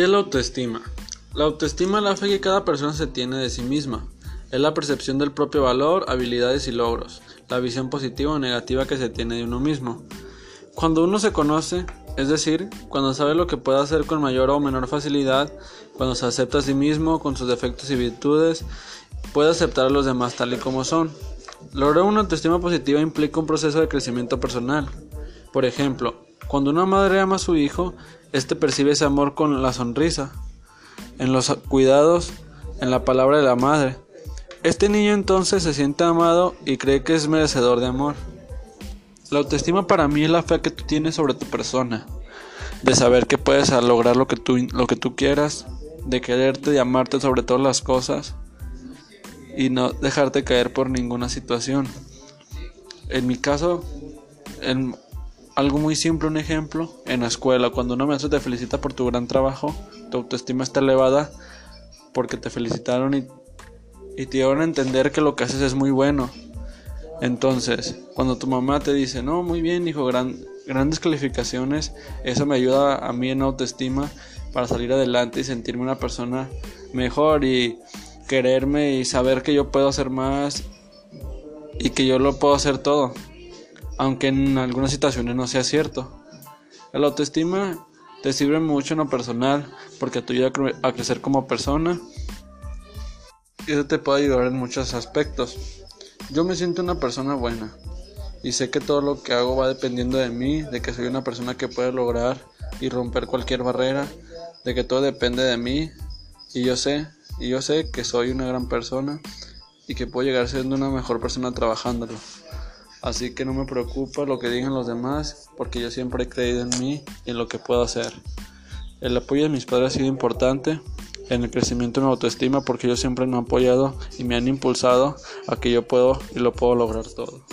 ¿Qué es la autoestima? La autoestima es la fe que cada persona se tiene de sí misma. Es la percepción del propio valor, habilidades y logros, la visión positiva o negativa que se tiene de uno mismo. Cuando uno se conoce, es decir, cuando sabe lo que puede hacer con mayor o menor facilidad, cuando se acepta a sí mismo con sus defectos y virtudes, puede aceptar a los demás tal y como son. Lograr una autoestima positiva implica un proceso de crecimiento personal. Por ejemplo, cuando una madre ama a su hijo, este percibe ese amor con la sonrisa, en los cuidados, en la palabra de la madre. Este niño entonces se siente amado y cree que es merecedor de amor. La autoestima para mí es la fe que tú tienes sobre tu persona, de saber que puedes lograr lo que tú, lo que tú quieras, de quererte y amarte sobre todas las cosas y no dejarte caer por ninguna situación. En mi caso, en algo muy simple, un ejemplo, en la escuela, cuando una maestra te felicita por tu gran trabajo, tu autoestima está elevada porque te felicitaron y, y te dieron a entender que lo que haces es muy bueno. Entonces, cuando tu mamá te dice, no, muy bien, hijo, grandes calificaciones, eso me ayuda a mí en autoestima para salir adelante y sentirme una persona mejor y quererme y saber que yo puedo hacer más y que yo lo puedo hacer todo aunque en algunas situaciones no sea cierto. La autoestima te sirve mucho en lo personal porque te ayuda a crecer como persona y eso te puede ayudar en muchos aspectos. Yo me siento una persona buena y sé que todo lo que hago va dependiendo de mí, de que soy una persona que puede lograr y romper cualquier barrera, de que todo depende de mí y yo sé, y yo sé que soy una gran persona y que puedo llegar siendo una mejor persona trabajándolo. Así que no me preocupa lo que digan los demás, porque yo siempre he creído en mí y en lo que puedo hacer. El apoyo de mis padres ha sido importante en el crecimiento de mi autoestima porque ellos siempre me han apoyado y me han impulsado a que yo puedo y lo puedo lograr todo.